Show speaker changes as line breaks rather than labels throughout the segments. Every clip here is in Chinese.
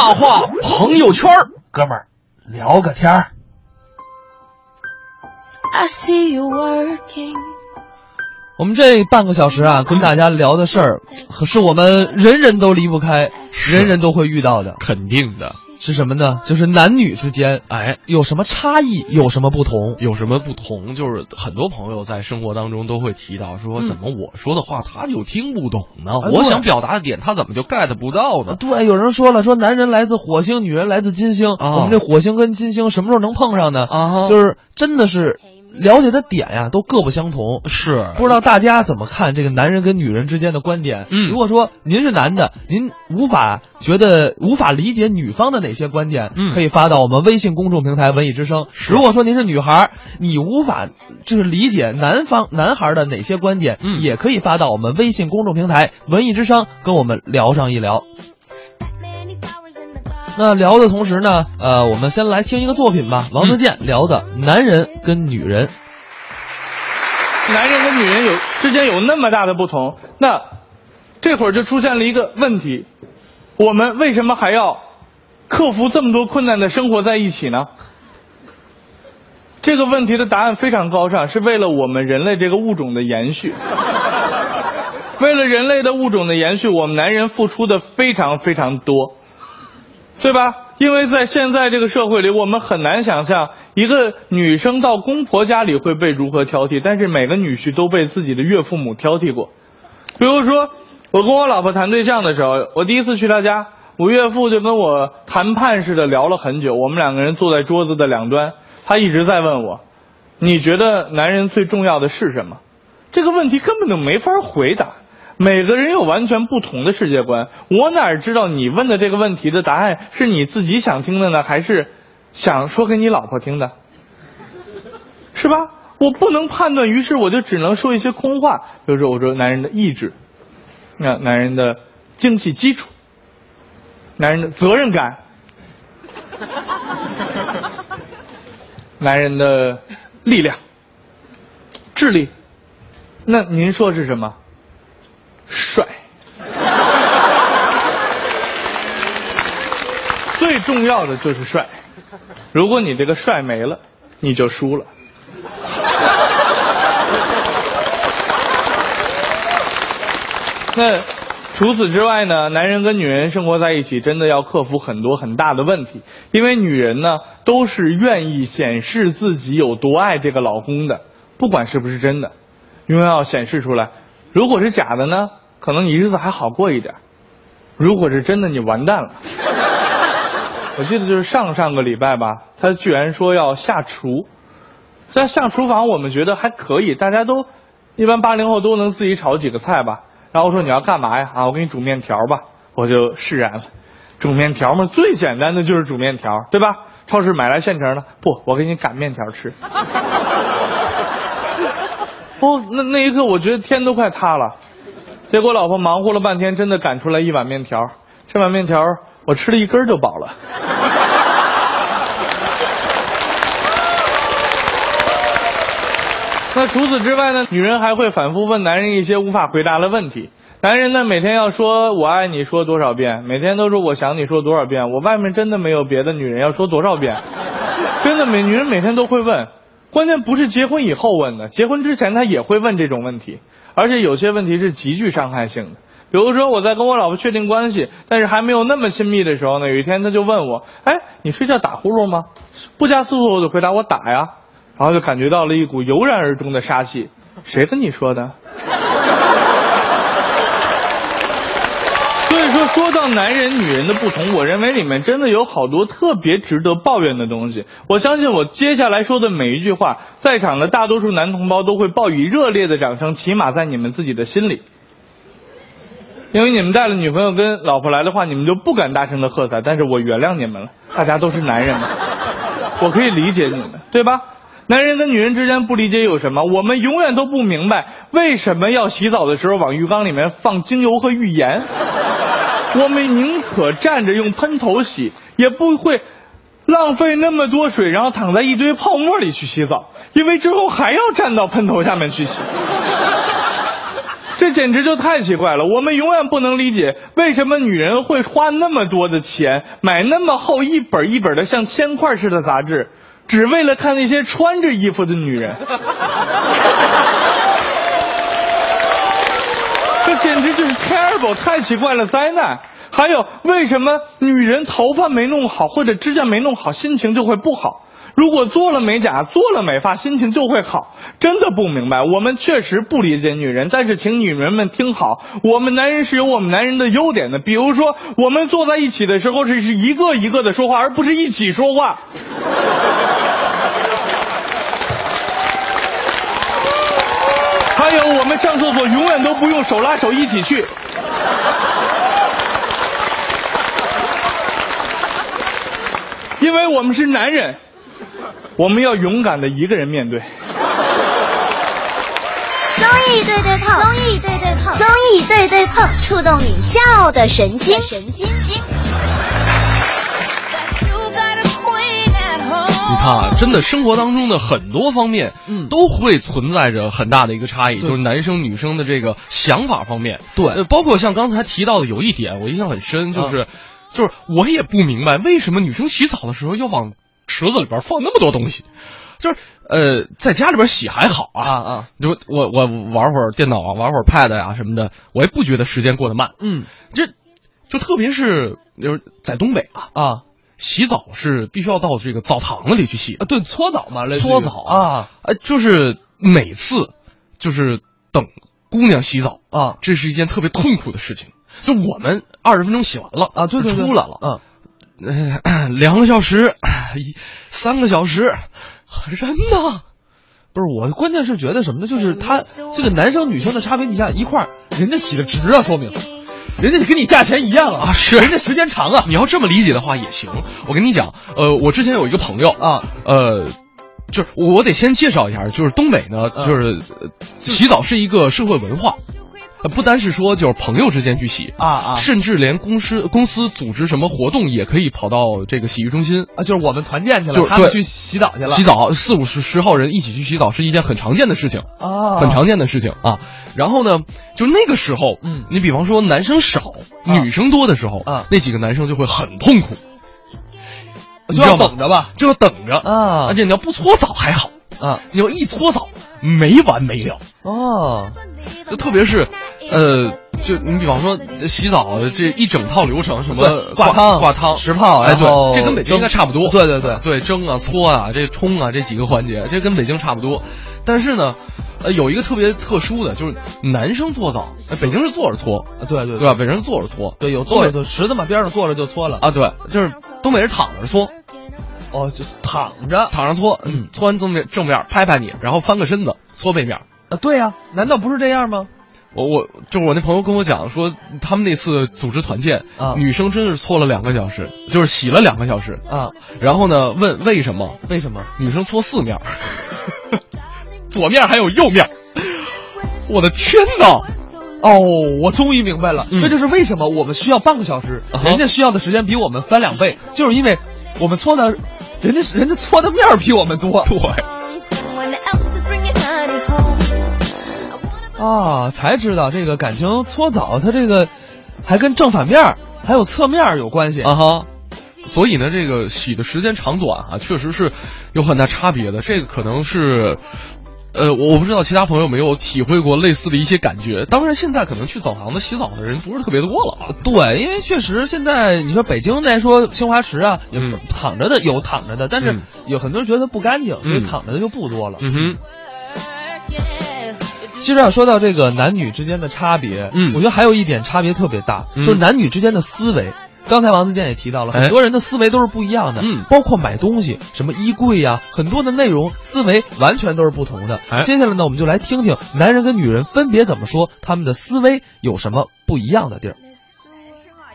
大话朋友圈
哥们儿聊个天儿。
I see you working.
我们这半个小时啊，跟大家聊的事儿，是我们人人都离不开，人人都会遇到的，
肯定的。
是什么呢？就是男女之间，
哎，
有什么差异，有什么不同？
有什么不同？就是很多朋友在生活当中都会提到说，怎么我说的话他就听不懂呢？我想表达的点他怎么就 get 不到呢？
对，有人说了，说男人来自火星，女人来自金星。
啊
我们这火星跟金星什么时候能碰上呢？
啊
就是真的是了解的点呀，都各不相同。
是
不知道大家怎么看这个男人跟女人之间的观点？
嗯
如果说您是男的，您无法觉得无法理解女方的哪些观点，
嗯
可以发到我们微信公众平台“文艺之声”。如果说您是女孩，你无法就是理解男方男孩的哪些观点，
嗯
也可以发到我们微信公众平台“文艺之声”，跟我们聊上一聊。那聊的同时呢，呃，我们先来听一个作品吧，王自健聊的男人跟女人。
男人跟女人有之间有那么大的不同，那这会儿就出现了一个问题：我们为什么还要克服这么多困难的生活在一起呢？这个问题的答案非常高尚，是为了我们人类这个物种的延续。为了人类的物种的延续，我们男人付出的非常非常多，对吧？因为在现在这个社会里，我们很难想象一个女生到公婆家里会被如何挑剔，但是每个女婿都被自己的岳父母挑剔过。比如说，我跟我老婆谈对象的时候，我第一次去她家，我岳父就跟我谈判似的聊了很久，我们两个人坐在桌子的两端，他一直在问我，你觉得男人最重要的是什么？这个问题根本就没法回答。每个人有完全不同的世界观，我哪知道你问的这个问题的答案是你自己想听的呢，还是想说给你老婆听的？是吧？我不能判断，于是我就只能说一些空话，比如说我说男人的意志，那男人的经济基础，男人的责任感，男人的力量、智力。那您说是什么？帅。最重要的就是帅。如果你这个帅没了，你就输了。那除此之外呢？男人跟女人生活在一起，真的要克服很多很大的问题，因为女人呢都是愿意显示自己有多爱这个老公的，不管是不是真的，因为要显示出来。如果是假的呢，可能你日子还好过一点；如果是真的，你完蛋了。我记得就是上上个礼拜吧，他居然说要下厨，在下厨房我们觉得还可以，大家都一般八零后都能自己炒几个菜吧。然后我说你要干嘛呀？啊，我给你煮面条吧。我就释然了，煮面条嘛，最简单的就是煮面条，对吧？超市买来现成的，不，我给你擀面条吃。哦，那那一刻我觉得天都快塌了。结果老婆忙活了半天，真的擀出来一碗面条。这碗面条我吃了一根就饱了。那除此之外呢？女人还会反复问男人一些无法回答的问题。男人呢，每天要说“我爱你”说多少遍，每天都说“我想你”说多少遍。我外面真的没有别的女人要说多少遍，真的每女人每天都会问。关键不是结婚以后问的，结婚之前她也会问这种问题，而且有些问题是极具伤害性的。比如说我在跟我老婆确定关系，但是还没有那么亲密的时候呢，有一天她就问我：“哎，你睡觉打呼噜吗？”不加思索我就回答：“我打呀。”然后就感觉到了一股油然而生的杀气。谁跟你说的？所以说，到男人女人的不同，我认为里面真的有好多特别值得抱怨的东西。我相信我接下来说的每一句话，在场的大多数男同胞都会报以热烈的掌声，起码在你们自己的心里。因为你们带了女朋友跟老婆来的话，你们就不敢大声的喝彩。但是我原谅你们了，大家都是男人嘛，我可以理解你们，对吧？男人跟女人之间不理解有什么？我们永远都不明白为什么要洗澡的时候往浴缸里面放精油和浴盐。我们宁可站着用喷头洗，也不会浪费那么多水，然后躺在一堆泡沫里去洗澡，因为之后还要站到喷头下面去洗。这简直就太奇怪了！我们永远不能理解为什么女人会花那么多的钱买那么厚一本一本的像铅块似的杂志，只为了看那些穿着衣服的女人。这简直就是 terrible，太奇怪了，灾难！还有，为什么女人头发没弄好或者指甲没弄好，心情就会不好？如果做了美甲、做了美发，心情就会好？真的不明白。我们确实不理解女人，但是请女人们听好，我们男人是有我们男人的优点的。比如说，我们坐在一起的时候是是一个一个的说话，而不是一起说话。我们上厕所永远都不用手拉手一起去。因为我们是男人，我们要勇敢的一个人面对。
综艺对对碰，综艺对对碰，综艺对对碰，触动你笑的神经，神经经。
你看啊，真的生活当中的很多方面，
嗯。
都会存在着很大的一个差异，就是男生女生的这个想法方面。
对。
呃包括像刚才提到的有一点，我印象很深，
啊。
就是，就是我也不明白为什么女生洗澡的时候要往池子里边放那么多东西，就是呃，在家里边洗还好啊。
啊啊，
就我我玩会儿电脑啊，玩会儿 Pad 呀、什么的，我也不觉得时间过得慢。
嗯。
这就特别是就是在东北啊，
啊
洗澡是必须要到这个澡堂子里去洗
啊，对，搓澡嘛，
搓澡
啊。
呃，就是每次就是等姑娘洗澡，
啊。
这是一件特别痛苦的事情。就我们二十分钟洗完了
啊，对对对，
出来了，
嗯，
呃，两个小时，一三个小时，人呢？
不是我，关键是觉得什么呢？就是他这个男生女生的差别，你想一块儿，人家洗的值啊，说明人家跟你价钱一样啊，
啊是。
人家时间长啊。
你要这么理解的话也行。我跟你讲，呃，我之前有一个朋友
啊，
呃，就是我得先介绍一下，就是东北呢，
嗯。
就是、呃洗澡是一个社会文化，呃不单是说就是朋友之间去洗
啊啊
甚至连公司公司组织什么活动也可以跑到这个洗浴中心。
啊，就是我们团建去了，
就是对
他们去洗澡去了，
洗澡四五十十号人一起去洗澡是一件很常见的事情，
啊，
很常见的事情啊。然后呢，就那个时候，
嗯
你比方说男生少，
啊
女生多的时候，
啊
那几个男生就会很痛苦，你
就要等着吧
就要等着
啊
而且你要不搓澡还好，
啊
你要一搓澡没完没了。
哦，
就特别是，呃，就你比方说洗澡这一整套流程，什么
对挂汤
挂汤、
石泡
哎，对，这跟北京应该差不多。
对对对
对，蒸啊、搓啊、这冲啊这几个环节，这跟北京差不多。但是呢，呃，有一个特别特殊的，就是男生搓澡，呃北京是坐着搓，
啊对对
对吧？北京是坐着搓，
对，有坐着
东
就池子嘛，边上坐着就搓了
啊，对，就是东北人躺着搓，
哦，就躺着
躺着搓，
嗯
搓完正面正面拍拍你，然后翻个身子搓背面。
啊，对呀、难道不是这样吗？
我我就是我那朋友跟我讲说，他们那次组织团建，
啊
女生真是搓了两个小时，就是洗了两个小时
啊。
然后呢，问为什么？
为什么？
女生搓四面，左面还有右面。我的天哪！
哦，我终于明白了，
嗯
这就是为什么我们需要半个小时，人家需要的时间比我们翻两倍，就是因为我们搓的，人家人家搓的面儿比我们多。
对.
啊，才知道这个感情搓澡，它这个还跟正反面儿还有侧面儿有关系
啊哈。所以呢，这个洗的时间长短啊，确实是有很大差别的。这个可能是，呃，我我不知道其他朋友没有体会过类似的一些感觉。当然，现在可能去澡堂子洗澡的人不是特别多了啊。
对，因为确实现在你说北京来说清华池啊，也
嗯
躺着的有躺着的，但是
嗯
有很多人觉得不干净，所以
嗯
躺着的就不多了。
嗯哼。
其实要说到这个男女之间的差别，
嗯
我觉得还有一点差别特别大，
嗯
就是男女之间的思维。刚才王自健也提到了，
哎
很多人的思维都是不一样的，
嗯
包括买东西，什么衣柜呀、很多的内容思维完全都是不同的。
哎
接下来呢，我们就来听听男人跟女人分别怎么说，他们的思维有什么不一样的地儿。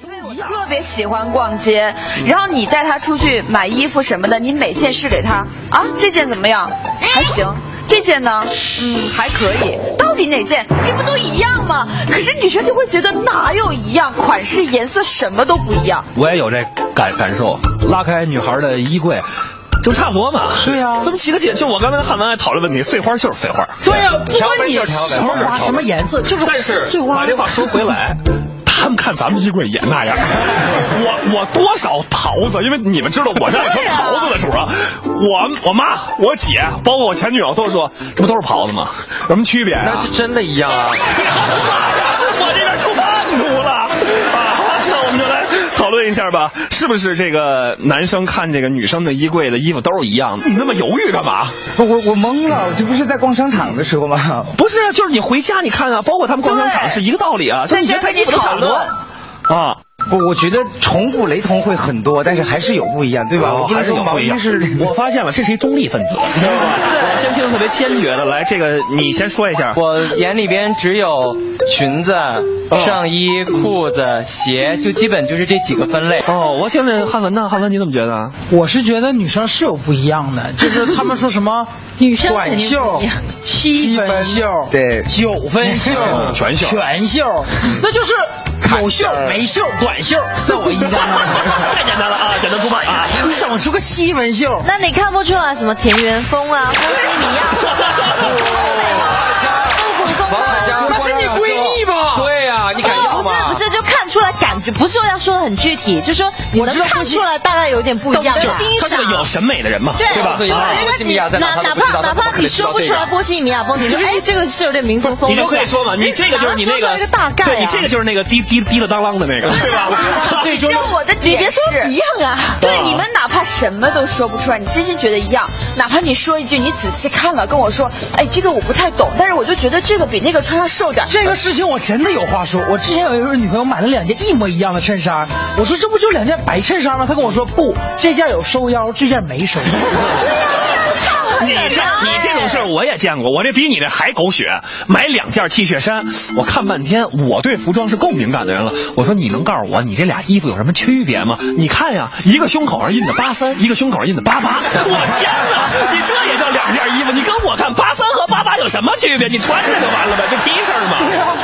因为我特别喜欢逛街，然后你带他出去买衣服什么的，你每件试给他啊，这件怎么样？还行。这件呢，嗯，还可以。到底哪件？这不都一样吗？可是女生就会觉得哪有一样，款式、颜色什么都不一样。
我也有这感感受。拉开女孩的衣柜，就差不多嘛。
是呀
这么几个姐，就我刚才和汉文还讨论问题，碎花就是碎花。
对呀，不
条
管
就是
什么花什么颜色，就是
但是
碎花
把这话说回来，他们看咱们衣柜也那样。我我多少桃子，因为你们知道我在说桃子的时候啊，我我妈、我姐，包括我前女友都说，这不都是袍子吗？有什么区别啊？
那是真的一样啊。
我这边讨论一下吧，是不是这个男生看这个女生的衣柜的衣服都是一样的？你那么犹豫干嘛？
我我懵了，这不是在逛商场的时候吗？
不是啊，就是你回家你看啊，包括他们逛商场是一个道理啊，就你觉得他衣服都差不多啊。
不，我觉得重复雷同会很多，但是还是有不一样，对吧？
还是有不一样
衣是。
我发现了，这是一中立分子，你知道吧？
对
先听特别坚决的，来，这个你先说一下。
我眼里边只有裙子、上衣、裤子、鞋，就基本就是这几个分类。
哦，我听听汉文呢？汉文你怎么觉得？
我是觉得女生是有不一样的，就是他们说什么
女生
短袖、七分袖、
对
九分袖、
全袖
全袖，那就是有袖、没袖、短袖，在我印象中
太简单了啊，简单粗暴啊！
你整出个七分袖，
那你看不出来什么田园风啊、波西米亚、出来感觉，不是说要说的很具体，就说你能看出来大概有点不一样。
他是个有审美的人嘛，
对
吧？
对，
啊波西米亚在哪
哪怕哪怕你说不出来波西米亚风情，就是哎，这个是有点民族风，
你就可以说嘛，你这个就是你那个
哪能说出来一个大概啊
对你这个就是那个滴滴滴了当啷的那个，对吧？
你知道我的点
你别说一样啊
对，你们哪怕什么都说不出来，你真心觉得一样，哪怕你说一句，你仔细看了跟我说，哎，这个我不太懂，但是我就觉得这个比那个穿上瘦点。
这个事情我真的有话说。我之前有一个女朋友买了两件一模一样的衬衫，我说这不就两件白衬衫吗？他跟我说不，这件有收腰，这件没收腰。
你这你这种事儿我也见过，我这比你这还狗血。买两件 T 恤衫，我看半天，我对服装是够敏感的人了。我说你能告诉我你这俩衣服有什么区别吗？你看呀，一个胸口上印的八三，一个胸口上印的八八。我天哪，你这也叫两件衣服？你跟我看八三和八八有什么区别？你穿着就完了呗，就 T 恤嘛，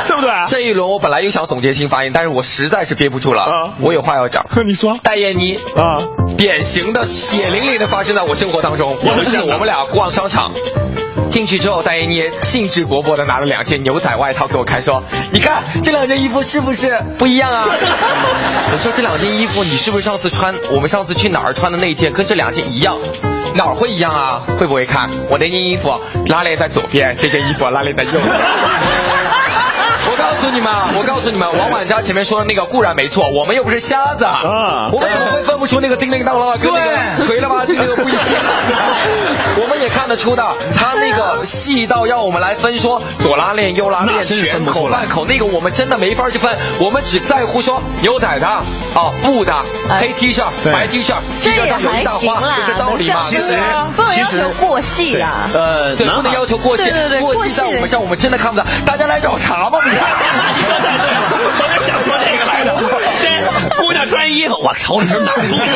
对不对？
这一轮我本来又想总结性发言，但是我实在是憋不住了，
啊
我有话要讲。
你说
戴燕妮
啊，
典型的血淋淋的发生在我生活当中。有一次我们俩逛商场，进去之后，戴燕妮兴致勃勃的拿了两件牛仔外套给我看，说：“你看这两件衣服是不是不一样啊？” 我说：“这两件衣服你是不是上次穿我们上次去哪儿穿的那件跟这两件一样？哪儿会一样啊？会不会看我那件衣服拉链在左边，这件衣服拉链在右边？”我告诉你们，我告诉你们，王婉佳前面说的那个固然没错，我们又不是瞎子
啊
我们怎么会分不出那个叮铃当啷跟那个锤了吧唧那个不一样？我们也看得出的，他那个细到要我们来分说左拉链、右拉链、全口半口，那个我们真的没法去分，我们只在乎说牛仔的哦布的黑 T 恤、白 T 恤，
这也
基本上有一
还
大花，
行啦
就这道理嘛。
其实
不能要
其实
求过细啦。
呃，
对，不能要求过细，过
过细
细在我们这儿我们真的看不到。大家来找茬吧，你看。
你说太对了，我就想说这个来的。这姑娘穿衣服，我瞅你是哪儿不一样？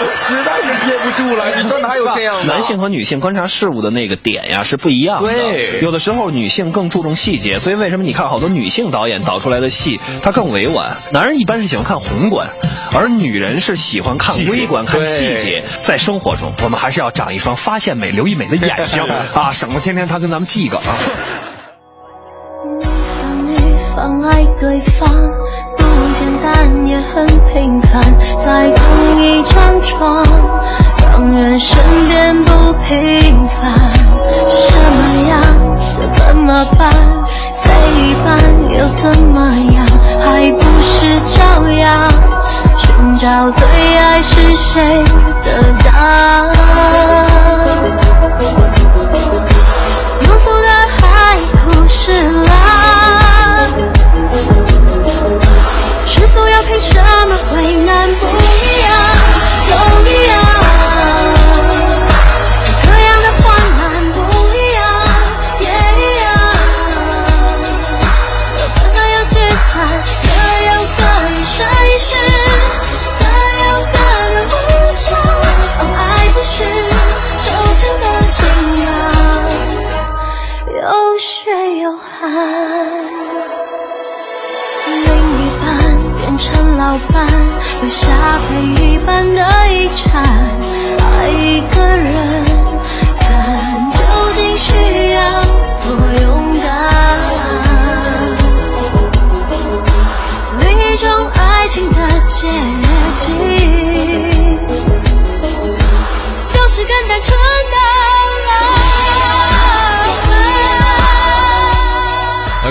我实在是憋不住了，你说哪有这样的？
男性和女性观察事物的那个点呀是不一样的。
对
有的时候女性更注重细节，所以为什么你看好多女性导演导出来的戏，它更委婉。男人一般是喜欢看宏观，而女人是喜欢看微观、看细节。在生活中，我们还是要长一双发现美、留意美的眼睛 啊，省得天天他跟咱们记个啊。
爱对方。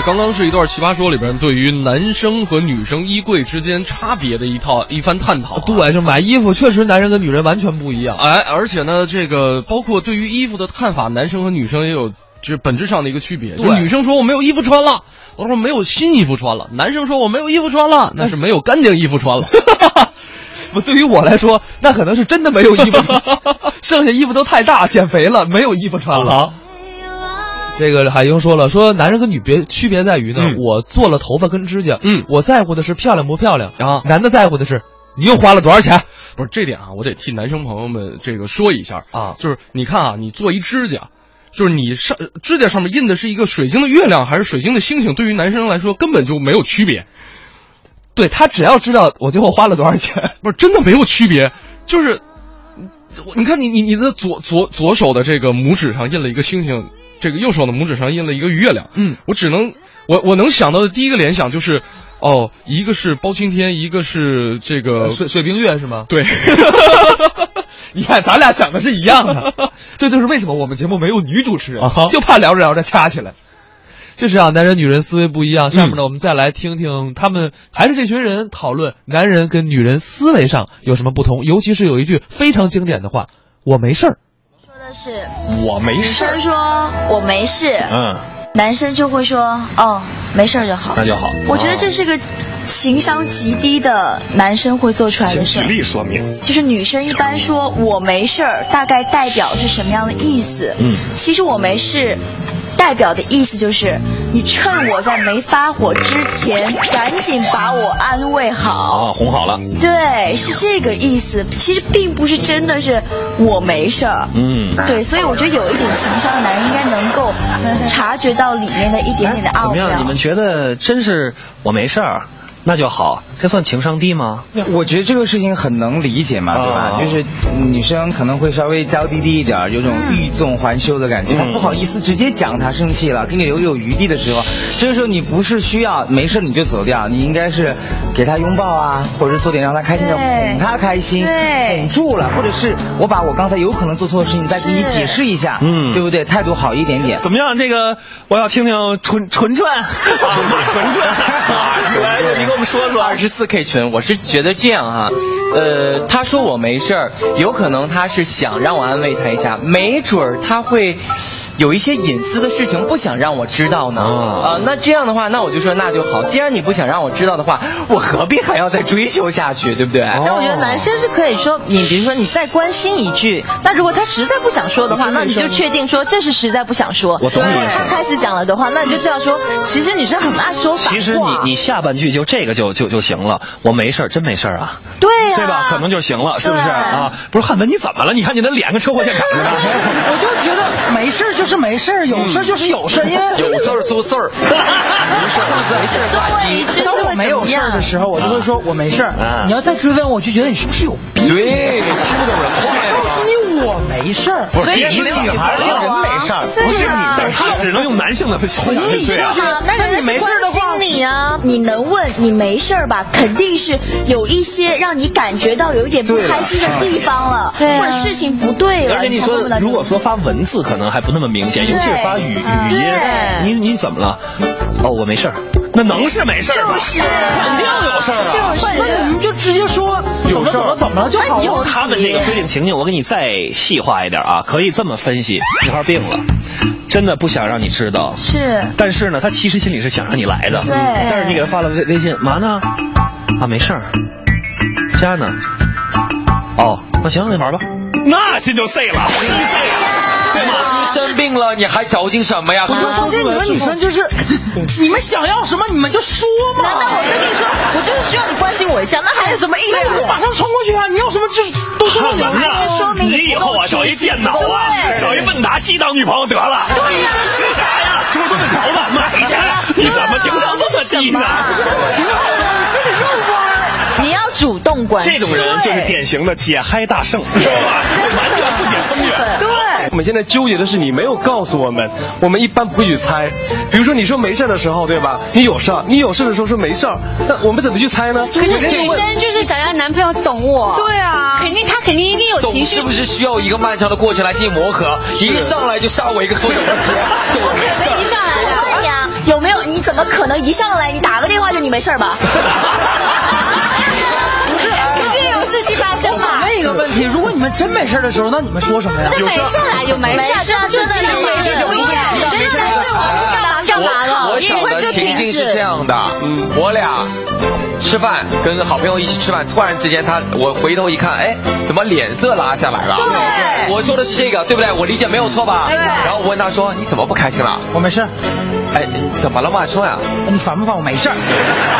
刚刚是一段《奇葩说》里边对于男生和女生衣柜之间差别的一套一番探讨、啊。
对，就买衣服确实男人跟女人完全不一样。
哎，而且呢，这个包括对于衣服的看法，男生和女生也有这本质上的一个区别。就
对
女生说我没有衣服穿了，我说没有新衣服穿了；男生说我没有衣服穿了，那是没有干净衣服穿了。
不，对于我来说，那可能是真的没有衣服穿，剩下衣服都太大，减肥了，没有衣服穿了。这个海英说了，说男人和女别区别在于呢，
嗯。
我做了头发跟指甲，
嗯。
我在乎的是漂亮不漂亮
啊。
男的在乎的是你又花了多少钱。
不是这点啊，我得替男生朋友们这个说一下
啊。
就是你看啊，你做一指甲，就是你上指甲上面印的是一个水晶的月亮还是水晶的星星，对于男生来说根本就没有区别。
对他只要知道我最后花了多少钱，
不是真的没有区别，就是我你看你你你的左左左手的这个拇指上印了一个星星，这个右手的拇指上印了一个月亮。
嗯，
我只能我我能想到的第一个联想就是，哦，一个是包青天，一个是这个
水水冰月是吗？
对，
你看咱俩想的是一样的，这就是为什么我们节目没有女主持人，就怕聊着聊着掐起来。确实啊，男人女人思维不一样。下面呢，我们再来听听他们还是这群人讨论男人跟女人思维上有什么不同，尤其是有一句非常经典的话：“我没事儿。
是
我没事女
生说我没事，
嗯，
男生就会说哦没事儿就好，
那就好
我觉得这是个情商极低的男生会做出来的事举。
例说明。
就是女生一般说我没事儿，大概代表是什么样的意思？
嗯
其实我没事。代表的意思就是，你趁我在没发火之前，赶紧把我安慰好。
啊，哄好了。
对，是这个意思。其实并不是真的是我没事儿。
嗯，
对，所以我觉得有一点情商的男人应该能够察觉到里面的一点点的奥妙。
怎么样？你们觉得真是我没事儿，那就好，这算情商低吗？
我觉得这个事情很能理解嘛，对吧？
啊
就是女生可能会稍微娇滴滴一点，有种欲纵还休的感觉，她
嗯
不好意思直接讲她生气了，给你留有余地的时候，这个时候你不是需要没事你就走掉，你应该是给她拥抱啊，或者是做点让她开心的，哄她开心，
对
哄住了，或者是我把我刚才有可能做错的事情再给你解释一下，
嗯
对不对？态度好一点点。
怎么样？这个我要听听纯纯纯，纯 纯传，来，你给我们说说。
二十四 K 群，我是觉得这样哈，呃，他说我没事儿，有可能他是想让我安慰他一下，没准儿他会有一些隐私的事情不想让我知道呢。
啊
啊、那这样的话，那我就说那就好。既然你不想让我知道的话，我何必还要再追求下去，对不对？
但我觉得男生是可以说，你比如说你再关心一句，那如果他实在不想说的话，那你就确定说这是实在不想说。
我懂你
他开始讲了的话，那你就知道说，其实女生很爱说反话。
其实你你下半句就这个就就就行了，我没事儿，真没事儿啊，
对呀、
对吧？可能就行了，是不是啊？不是汉文，你怎么了？你看你的脸跟车祸现场似的。
我就觉得没事儿就是没事儿，有事儿就是有事儿，因为
有事儿说事儿，没事儿没事儿挂
对，
机。
知
当我没有事儿的时候，我就会说我没事儿
啊。
你要再追问，我就觉得你是不是有病？
对，听懂人
话告诉你，我没事儿。
不是你
所以你没有
女孩儿
有啊
没事儿，不是你，但是他只能用男性的思想去对啊。
那人家是关心你啊。
你能问你没事儿吧？肯定是有一些让你感觉到有一点不开心的地方了，
对啊
或者事情不对了。
而且你说如果说发文字，可能还不那么明显，尤其是发语语音，你你怎么了？哦，我没事儿，那能是没事儿吗？
就是
肯定有事儿啊。
就是
那你们就直接说怎么怎么怎么了就好了。
他们这个规定情境，我给你再细化一点啊，可以这么分析：女孩病了，真的不想让你知道，
是
但是呢，她其实心里是想让你来的，
对
但是你给她发了微微信，嘛呢？啊，没事儿，家呢？哦，那行，那玩吧。那心就碎了，心碎了，对吗？
生病了你还矫情什么呀？
我就发现你们女生就是，你们想要什么你们就说嘛。
难道我跟你说，我就是需要你关心我一下，那还有什么意
那你就马？上冲过去啊！你有什么就是都说
汉文
你们
啊，你以后啊找一电脑啊，
对
找一问答机当女朋友得了。对呀，吃啥呀？猪炖头子买去，你怎么情商这么低呢？
你你要主动关心。
这种人就是典型的解嗨大圣，知道吧？完全不解风月。
对。
我们现在纠结的是你没有告诉我们，我们一般不会去猜。比如说你说没事的时候，对吧？你有事儿，你有事的时候说没事儿，那我们怎么去猜呢？
可是女生就是想要男朋友懂我。
对啊，
肯定他肯定一定有情绪。
懂是不是需要一个漫长的过程来进行磨合？一上来就杀我一个缩手不接，就我没事。
一上来，我问你啊，有没有？你怎么可能一上来你打个电话就你没事吧？
真没事的时候，那你们说什么呀？
那没事啊，有没事，真的就是没事就一样。真的是我干嘛干嘛了？
我想的情境是这样的，嗯，我俩吃饭，跟好朋友一起吃饭，突然之间他我回头一看，哎，怎么脸色拉下来了？
对，
我说的是这个，对不对？我理解没有错吧？
对。
然后我问他说，你怎么不开心了？
我没事。
哎，怎么了嘛？说呀。
你烦不烦？我没事儿。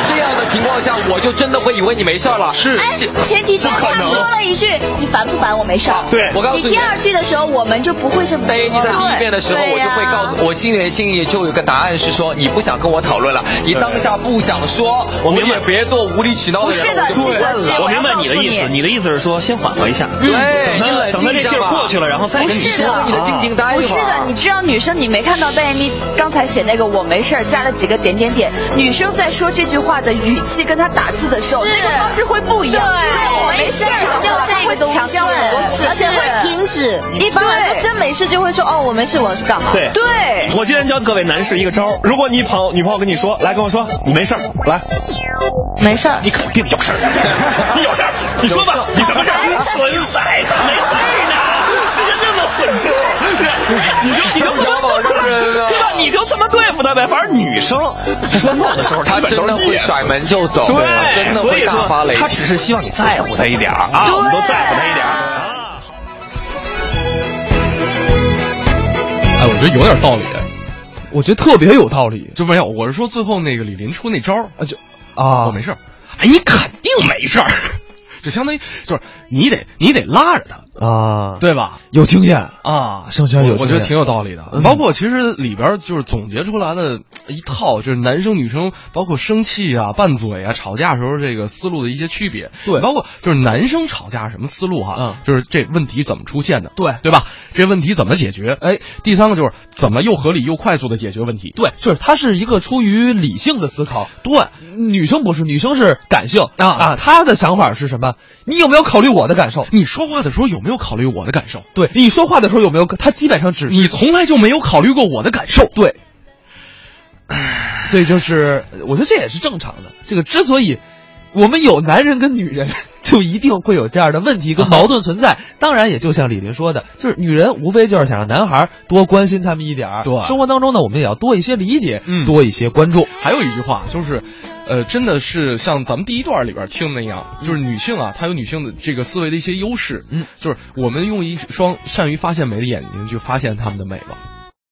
这样的情况下，我就真的会以为你没事了。
是。
哎，前提是他说了一句“你烦不烦？我没事儿。”
对，
我告诉你。
你第二句的时候，我们就不会这么。
对，你在第一遍的时候，我就会告诉我心里心里就有个答案是说你不想跟我讨论了，你当下不想说，
我明白，
别做无理取闹的人。
不是的，
对，我明白你的意思。你的意思是说先缓和一下，
对，
等他等他这劲儿过去了，然后再跟你说
你的静静待
不是的，你知道女生你没看到戴妮刚才写那个我没事儿加了几个点点点，女生在说这句话的语气跟她打字的时候那个方式会不一样。
对，
我没事儿，
强调这个东西，强调很多次，而且会停止。一般来说真没事就会说哦我没事我要去干嘛。
对
对。
我今天教各位男士一个招儿，如果你朋女朋友跟你说来跟我说你没事儿，来，
没事儿，
你肯定有事儿，你有事儿，你说吧，你什么事儿？损崽子，没事儿呢，人那么损出，你就你就这么？你就这么对付他呗，反正女生。说 no 的时候，
他真的会甩门就走，
对，
真的会大发雷。霆。
他只是希望你在乎他一点啊，我们都在乎他一点啊。
哎，我觉得有点道理，
我觉得特别有道理。
就没有，我是说最后那个李林出那招
啊，就啊，
我没事哎，你肯定没事儿，就相当于就是你得你得拉着他
啊，
对吧？
有经验
啊，
盛轩有，
我觉得挺有道理的。包括其实里边就是总结出来的一套，就是男生女生包括生气啊、拌嘴啊、吵架时候这个思路的一些区别。
对，
包括就是男生吵架什么思路哈，
嗯，
就是这问题怎么出现的，
对
对吧？这问题怎么解决？哎，第三个就是怎么又合理又快速的解决问题。
对，就是他是一个出于理性的思考。
对，
女生不是，女生是感性
啊
啊，她的想法是什么？你有没有考虑我的感受？
你说话的时候有没有考虑我的感受？
对你说话的时候有没有？他基本上只
你从来就没有考虑过我的感受。
对，所以就是我觉得这也是正常的。这个之所以我们有男人跟女人，就一定会有这样的问题跟矛盾存在。当然，也就像李林说的，就是女人无非就是想让男孩多关心他们一点儿。
对，
生活当中呢，我们也要多一些理解，
嗯，
多一些关注。
还有一句话就是。呃，真的是像咱们第一段里边听的那样，就是女性啊，她有女性的这个思维的一些优势，
嗯，
就是我们用一双善于发现美的眼睛去发现她们的美了。